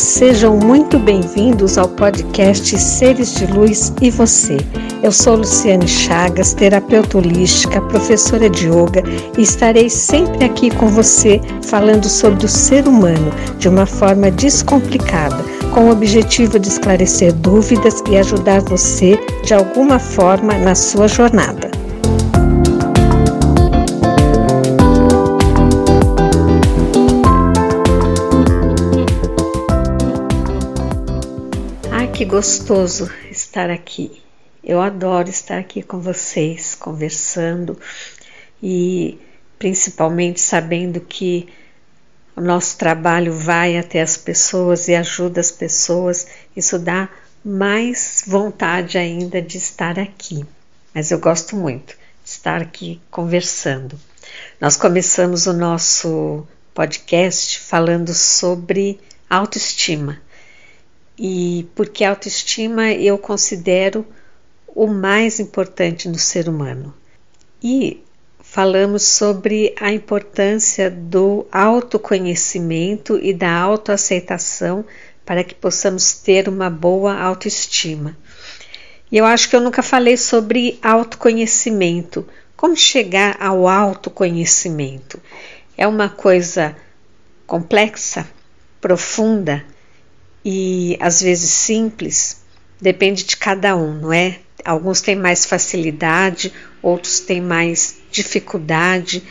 sejam muito bem-vindos ao podcast Seres de Luz e Você. Eu sou Luciane Chagas, terapeuta holística, professora de yoga e estarei sempre aqui com você falando sobre o ser humano de uma forma descomplicada, com o objetivo de esclarecer dúvidas e ajudar você de alguma forma na sua jornada. Que gostoso estar aqui. Eu adoro estar aqui com vocês, conversando e principalmente sabendo que o nosso trabalho vai até as pessoas e ajuda as pessoas. Isso dá mais vontade ainda de estar aqui. Mas eu gosto muito de estar aqui conversando. Nós começamos o nosso podcast falando sobre autoestima e porque a autoestima eu considero o mais importante no ser humano. E falamos sobre a importância do autoconhecimento e da autoaceitação para que possamos ter uma boa autoestima. E eu acho que eu nunca falei sobre autoconhecimento. Como chegar ao autoconhecimento? É uma coisa complexa, profunda e às vezes simples, depende de cada um, não é? Alguns têm mais facilidade, outros têm mais dificuldade.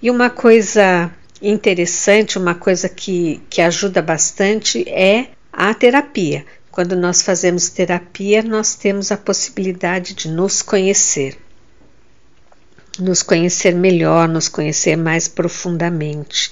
E uma coisa interessante, uma coisa que, que ajuda bastante é a terapia. Quando nós fazemos terapia, nós temos a possibilidade de nos conhecer, nos conhecer melhor, nos conhecer mais profundamente.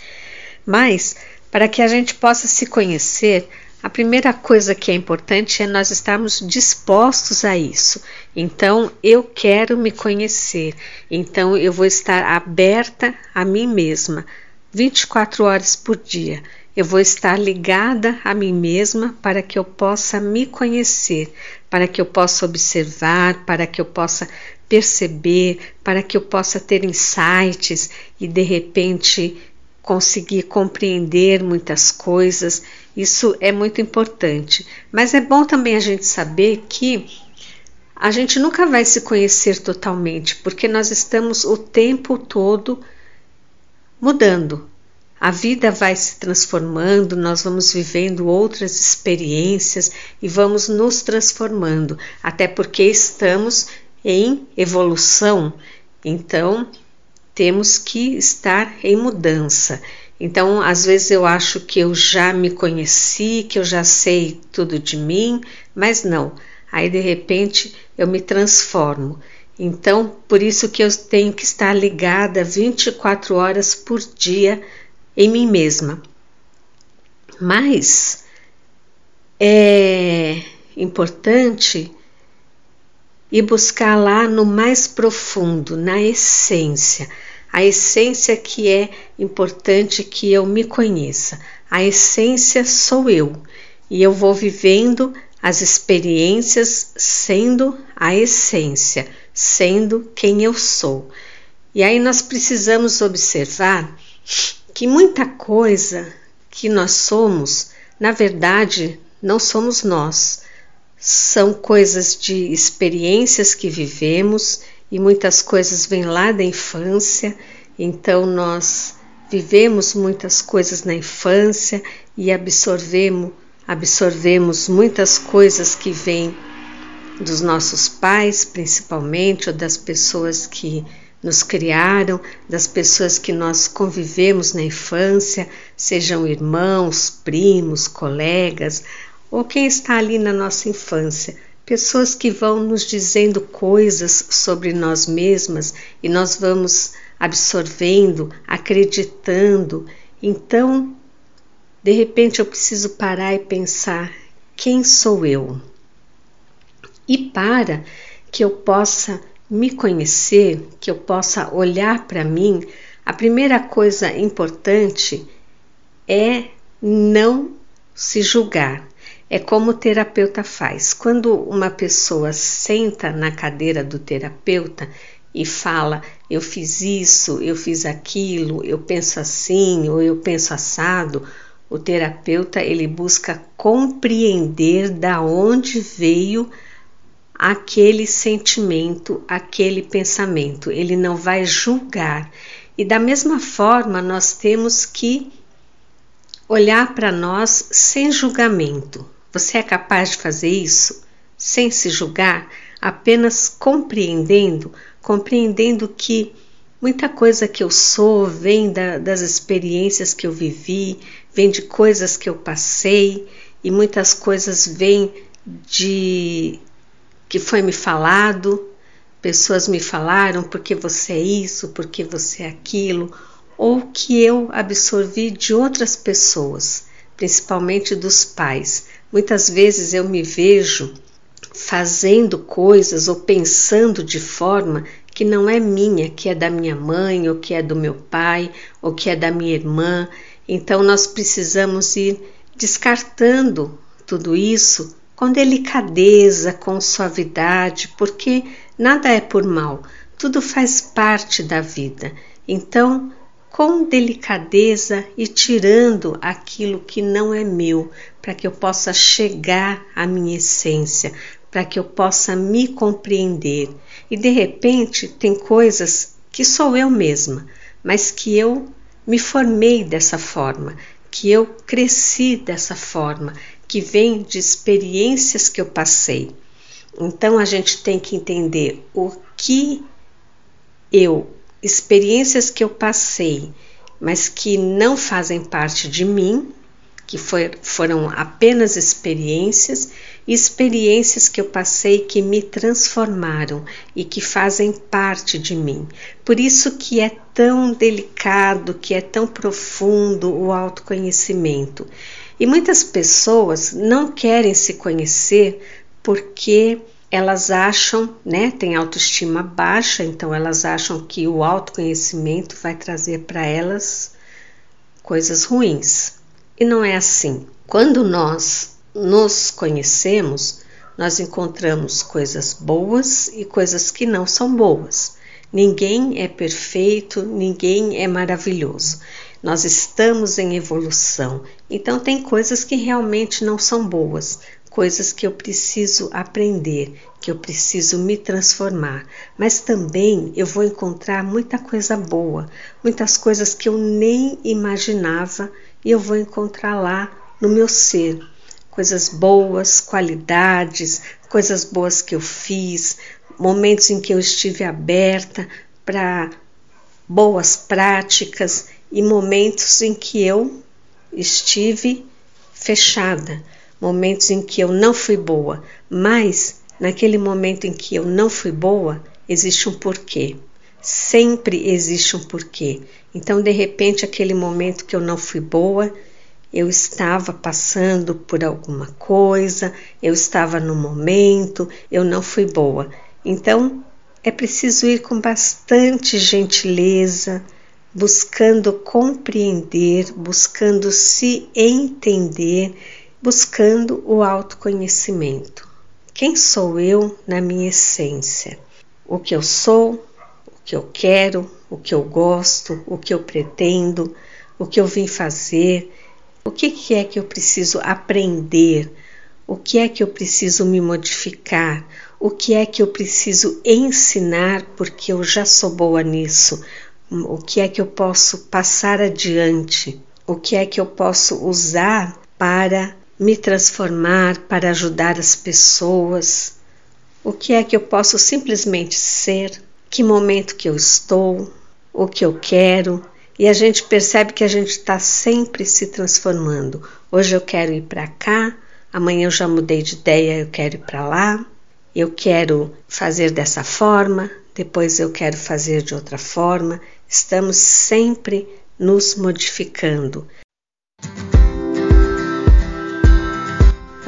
Mas, para que a gente possa se conhecer, a primeira coisa que é importante é nós estarmos dispostos a isso. Então, eu quero me conhecer. Então, eu vou estar aberta a mim mesma 24 horas por dia. Eu vou estar ligada a mim mesma para que eu possa me conhecer, para que eu possa observar, para que eu possa perceber, para que eu possa ter insights e de repente conseguir compreender muitas coisas, isso é muito importante. Mas é bom também a gente saber que a gente nunca vai se conhecer totalmente, porque nós estamos o tempo todo mudando. A vida vai se transformando, nós vamos vivendo outras experiências e vamos nos transformando, até porque estamos em evolução. Então, temos que estar em mudança. Então, às vezes eu acho que eu já me conheci, que eu já sei tudo de mim, mas não. Aí de repente eu me transformo. Então, por isso que eu tenho que estar ligada 24 horas por dia em mim mesma. Mas é importante e buscar lá no mais profundo, na essência, a essência que é importante que eu me conheça. A essência sou eu e eu vou vivendo as experiências sendo a essência, sendo quem eu sou. E aí nós precisamos observar que muita coisa que nós somos, na verdade, não somos nós são coisas de experiências que vivemos e muitas coisas vêm lá da infância, então nós vivemos muitas coisas na infância e absorvemos, absorvemos muitas coisas que vêm dos nossos pais, principalmente, ou das pessoas que nos criaram, das pessoas que nós convivemos na infância, sejam irmãos, primos, colegas, ou quem está ali na nossa infância, pessoas que vão nos dizendo coisas sobre nós mesmas e nós vamos absorvendo, acreditando. Então, de repente eu preciso parar e pensar: quem sou eu? E para que eu possa me conhecer, que eu possa olhar para mim, a primeira coisa importante é não se julgar. É como o terapeuta faz. Quando uma pessoa senta na cadeira do terapeuta e fala: Eu fiz isso, eu fiz aquilo, eu penso assim ou eu penso assado, O terapeuta ele busca compreender da onde veio aquele sentimento, aquele pensamento. Ele não vai julgar. E da mesma forma, nós temos que olhar para nós sem julgamento. Você é capaz de fazer isso? Sem se julgar, apenas compreendendo, compreendendo que muita coisa que eu sou vem da, das experiências que eu vivi, vem de coisas que eu passei e muitas coisas vêm de que foi me falado, pessoas me falaram porque você é isso, porque você é aquilo, ou que eu absorvi de outras pessoas, principalmente dos pais. Muitas vezes eu me vejo fazendo coisas ou pensando de forma que não é minha, que é da minha mãe, ou que é do meu pai, ou que é da minha irmã. Então nós precisamos ir descartando tudo isso com delicadeza, com suavidade, porque nada é por mal, tudo faz parte da vida. Então, com delicadeza e tirando aquilo que não é meu, para que eu possa chegar à minha essência, para que eu possa me compreender. E de repente tem coisas que sou eu mesma, mas que eu me formei dessa forma, que eu cresci dessa forma, que vem de experiências que eu passei. Então a gente tem que entender o que eu, experiências que eu passei, mas que não fazem parte de mim, que foi, foram apenas experiências, experiências que eu passei que me transformaram e que fazem parte de mim. Por isso que é tão delicado, que é tão profundo o autoconhecimento. E muitas pessoas não querem se conhecer porque elas acham, né, tem autoestima baixa, então elas acham que o autoconhecimento vai trazer para elas coisas ruins. E não é assim. Quando nós nos conhecemos, nós encontramos coisas boas e coisas que não são boas. Ninguém é perfeito, ninguém é maravilhoso. Nós estamos em evolução, então tem coisas que realmente não são boas, coisas que eu preciso aprender, que eu preciso me transformar. Mas também eu vou encontrar muita coisa boa, muitas coisas que eu nem imaginava e eu vou encontrar lá no meu ser. Coisas boas, qualidades, coisas boas que eu fiz, momentos em que eu estive aberta para boas práticas e momentos em que eu estive fechada, momentos em que eu não fui boa, mas naquele momento em que eu não fui boa, existe um porquê. Sempre existe um porquê. Então, de repente, aquele momento que eu não fui boa, eu estava passando por alguma coisa, eu estava no momento, eu não fui boa. Então, é preciso ir com bastante gentileza, buscando compreender, buscando se entender, buscando o autoconhecimento. Quem sou eu na minha essência? O que eu sou, o que eu quero, o que eu gosto, o que eu pretendo, o que eu vim fazer, o que, é que eu preciso aprender, o que é que eu preciso me modificar, o que é que eu preciso ensinar porque eu já sou boa nisso, o que é que eu posso passar adiante, o que é que eu posso usar para me transformar, para ajudar as pessoas, o que é que eu posso simplesmente ser, que momento que eu estou, o que eu quero. E a gente percebe que a gente está sempre se transformando. Hoje eu quero ir para cá, amanhã eu já mudei de ideia, eu quero ir para lá, eu quero fazer dessa forma, depois eu quero fazer de outra forma. Estamos sempre nos modificando.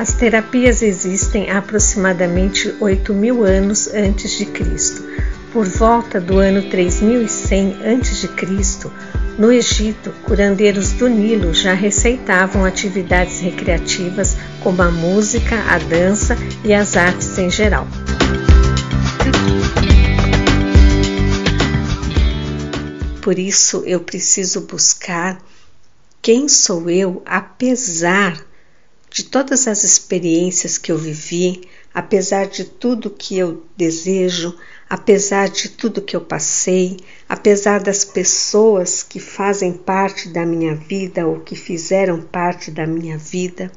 As terapias existem há aproximadamente 8 mil anos antes de Cristo. Por volta do ano 3100 a.C., no Egito, curandeiros do Nilo já receitavam atividades recreativas como a música, a dança e as artes em geral. Por isso eu preciso buscar quem sou eu, apesar de todas as experiências que eu vivi, apesar de tudo que eu desejo, apesar de tudo que eu passei, apesar das pessoas que fazem parte da minha vida ou que fizeram parte da minha vida.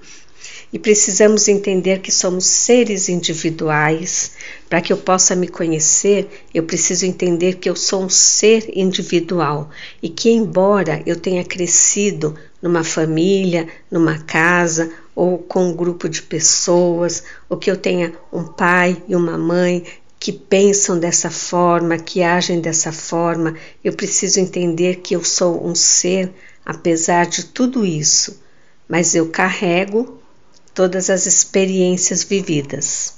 E precisamos entender que somos seres individuais. Para que eu possa me conhecer, eu preciso entender que eu sou um ser individual e que, embora eu tenha crescido numa família, numa casa ou com um grupo de pessoas, ou que eu tenha um pai e uma mãe que pensam dessa forma, que agem dessa forma, eu preciso entender que eu sou um ser, apesar de tudo isso, mas eu carrego todas as experiências vividas.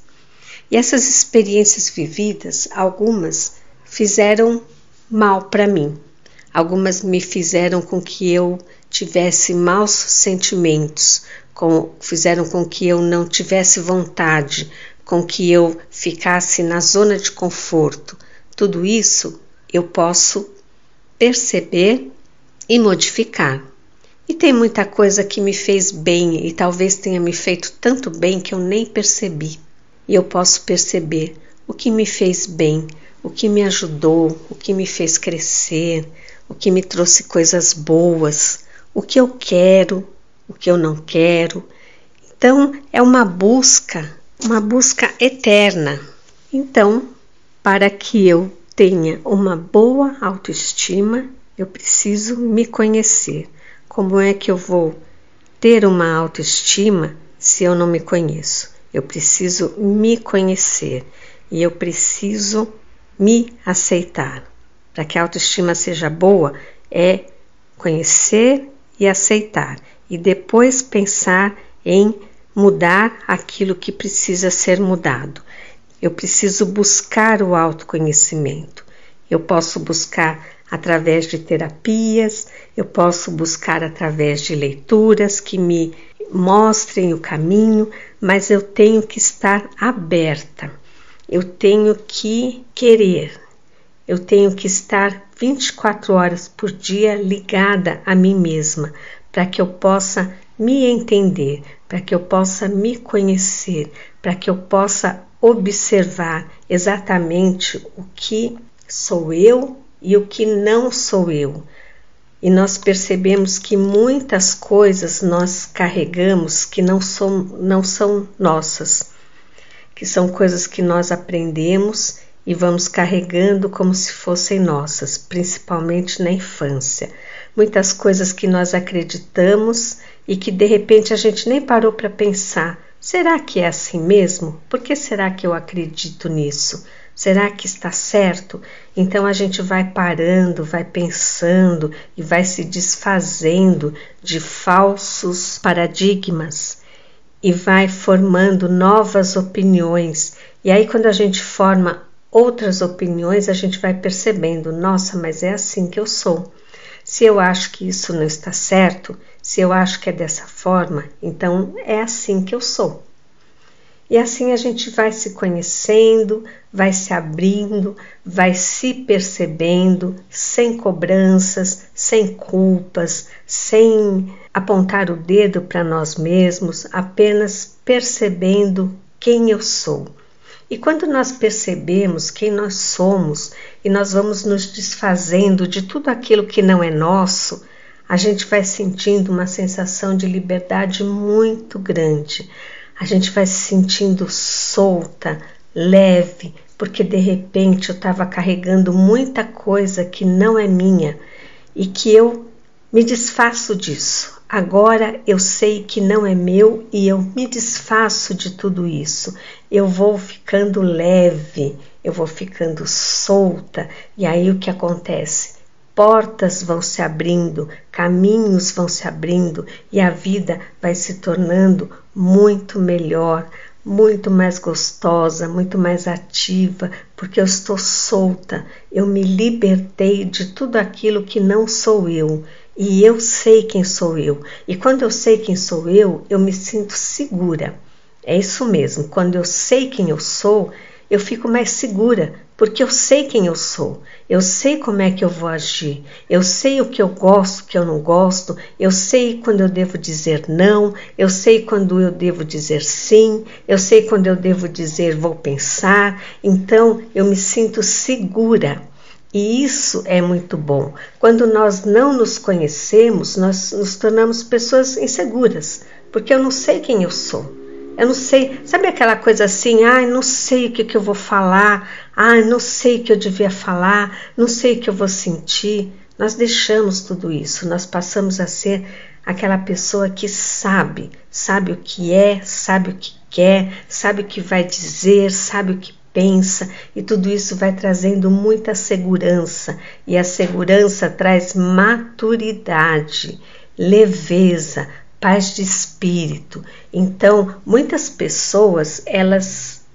E essas experiências vividas, algumas fizeram mal para mim, algumas me fizeram com que eu tivesse maus sentimentos, com, fizeram com que eu não tivesse vontade, com que eu ficasse na zona de conforto. Tudo isso eu posso perceber e modificar. E tem muita coisa que me fez bem e talvez tenha me feito tanto bem que eu nem percebi. E eu posso perceber o que me fez bem, o que me ajudou, o que me fez crescer, o que me trouxe coisas boas, o que eu quero, o que eu não quero. Então, é uma busca, uma busca eterna. Então, para que eu tenha uma boa autoestima, eu preciso me conhecer. Como é que eu vou ter uma autoestima se eu não me conheço? Eu preciso me conhecer e eu preciso me aceitar. Para que a autoestima seja boa, é conhecer e aceitar e depois pensar em mudar aquilo que precisa ser mudado. Eu preciso buscar o autoconhecimento. Eu posso buscar através de terapias, eu posso buscar através de leituras que me mostrem o caminho, mas eu tenho que estar aberta. Eu tenho que querer. Eu tenho que estar 24 horas por dia ligada a mim mesma, para que eu possa me entender, para que eu possa me conhecer, para que eu possa observar exatamente o que sou eu e o que não sou eu. E nós percebemos que muitas coisas nós carregamos que não são, não são nossas, que são coisas que nós aprendemos e vamos carregando como se fossem nossas, principalmente na infância muitas coisas que nós acreditamos e que de repente a gente nem parou para pensar: será que é assim mesmo? Por que será que eu acredito nisso? Será que está certo? Então a gente vai parando, vai pensando e vai se desfazendo de falsos paradigmas e vai formando novas opiniões. E aí, quando a gente forma outras opiniões, a gente vai percebendo: nossa, mas é assim que eu sou. Se eu acho que isso não está certo, se eu acho que é dessa forma, então é assim que eu sou. E assim a gente vai se conhecendo, vai se abrindo, vai se percebendo, sem cobranças, sem culpas, sem apontar o dedo para nós mesmos, apenas percebendo quem eu sou. E quando nós percebemos quem nós somos e nós vamos nos desfazendo de tudo aquilo que não é nosso, a gente vai sentindo uma sensação de liberdade muito grande. A gente vai se sentindo solta, leve, porque de repente eu estava carregando muita coisa que não é minha e que eu me desfaço disso. Agora eu sei que não é meu e eu me desfaço de tudo isso. Eu vou ficando leve, eu vou ficando solta, e aí o que acontece? Portas vão se abrindo, caminhos vão se abrindo e a vida vai se tornando muito melhor, muito mais gostosa, muito mais ativa, porque eu estou solta, eu me libertei de tudo aquilo que não sou eu e eu sei quem sou eu. E quando eu sei quem sou eu, eu me sinto segura. É isso mesmo, quando eu sei quem eu sou, eu fico mais segura, porque eu sei quem eu sou, eu sei como é que eu vou agir, eu sei o que eu gosto, o que eu não gosto, eu sei quando eu devo dizer não, eu sei quando eu devo dizer sim, eu sei quando eu devo dizer vou pensar, então eu me sinto segura. E isso é muito bom. Quando nós não nos conhecemos, nós nos tornamos pessoas inseguras, porque eu não sei quem eu sou. Eu não sei, sabe aquela coisa assim, ai, ah, não sei o que, que eu vou falar, ai, ah, não sei o que eu devia falar, não sei o que eu vou sentir. Nós deixamos tudo isso, nós passamos a ser aquela pessoa que sabe, sabe o que é, sabe o que quer, sabe o que vai dizer, sabe o que pensa, e tudo isso vai trazendo muita segurança, e a segurança traz maturidade, leveza, paz de espírito. Então, muitas pessoas, elas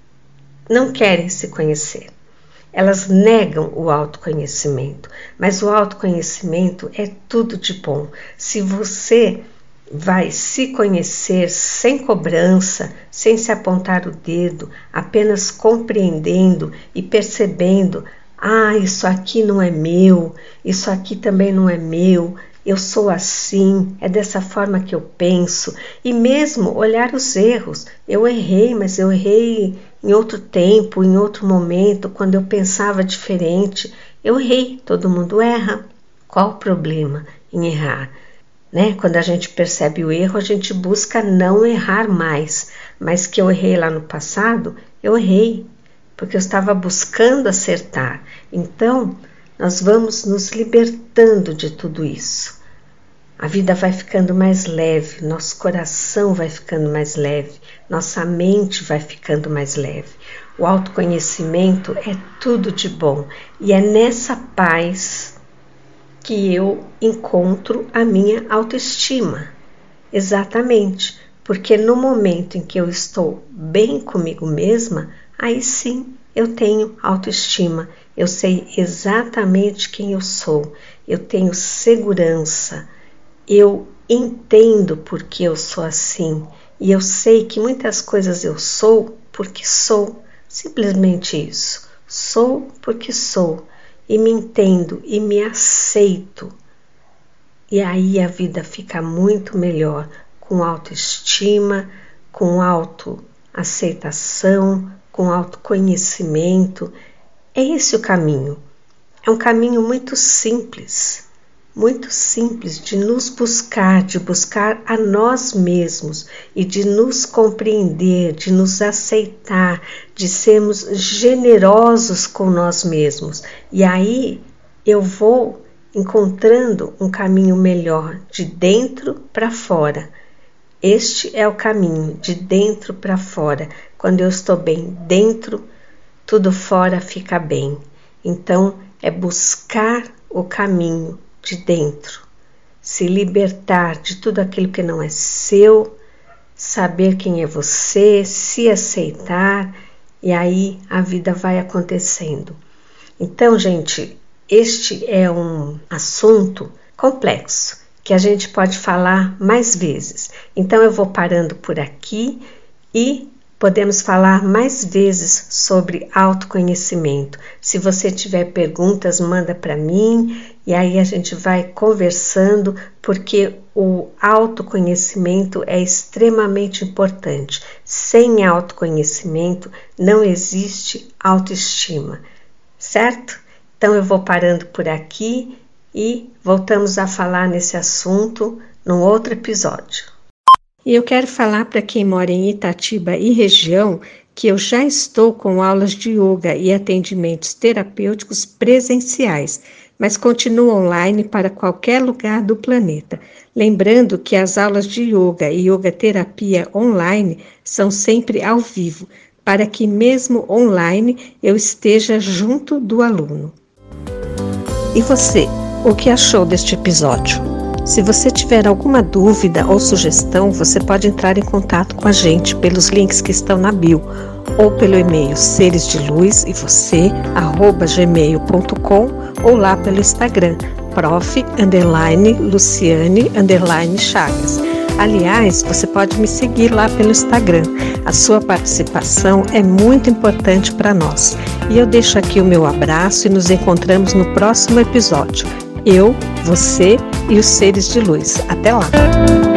não querem se conhecer. Elas negam o autoconhecimento, mas o autoconhecimento é tudo de bom. Se você vai se conhecer sem cobrança, sem se apontar o dedo, apenas compreendendo e percebendo: ah, isso aqui não é meu, isso aqui também não é meu, eu sou assim, é dessa forma que eu penso, e mesmo olhar os erros. Eu errei, mas eu errei em outro tempo, em outro momento, quando eu pensava diferente. Eu errei, todo mundo erra. Qual o problema em errar? Né? Quando a gente percebe o erro, a gente busca não errar mais. Mas que eu errei lá no passado, eu errei, porque eu estava buscando acertar. Então, nós vamos nos libertando de tudo isso. A vida vai ficando mais leve, nosso coração vai ficando mais leve, nossa mente vai ficando mais leve. O autoconhecimento é tudo de bom e é nessa paz que eu encontro a minha autoestima. Exatamente, porque no momento em que eu estou bem comigo mesma, aí sim eu tenho autoestima, eu sei exatamente quem eu sou, eu tenho segurança, eu entendo porque eu sou assim. E eu sei que muitas coisas eu sou porque sou, simplesmente isso. Sou porque sou e me entendo e me aceito. E aí a vida fica muito melhor, com autoestima, com autoaceitação, com autoconhecimento. É esse o caminho. É um caminho muito simples, muito simples de nos buscar, de buscar a nós mesmos e de nos compreender, de nos aceitar, de sermos generosos com nós mesmos. E aí eu vou encontrando um caminho melhor de dentro para fora. Este é o caminho de dentro para fora. Quando eu estou bem dentro, tudo fora fica bem. Então, é buscar o caminho de dentro, se libertar de tudo aquilo que não é seu, saber quem é você, se aceitar e aí a vida vai acontecendo. Então, gente, este é um assunto complexo que a gente pode falar mais vezes. Então eu vou parando por aqui e podemos falar mais vezes sobre autoconhecimento. Se você tiver perguntas, manda para mim e aí a gente vai conversando, porque o autoconhecimento é extremamente importante. Sem autoconhecimento não existe autoestima, certo? Então eu vou parando por aqui e voltamos a falar nesse assunto num outro episódio. E eu quero falar para quem mora em Itatiba e região que eu já estou com aulas de yoga e atendimentos terapêuticos presenciais, mas continuo online para qualquer lugar do planeta. Lembrando que as aulas de yoga e yoga terapia online são sempre ao vivo, para que mesmo online eu esteja junto do aluno. E você? O que achou deste episódio? Se você tiver alguma dúvida ou sugestão, você pode entrar em contato com a gente pelos links que estão na bio ou pelo e-mail seres de luz e você gmail.com ou lá pelo Instagram prof underline Luciane underline Chagas. Aliás, você pode me seguir lá pelo Instagram. A sua participação é muito importante para nós. E eu deixo aqui o meu abraço e nos encontramos no próximo episódio. Eu, você e os seres de luz. Até lá!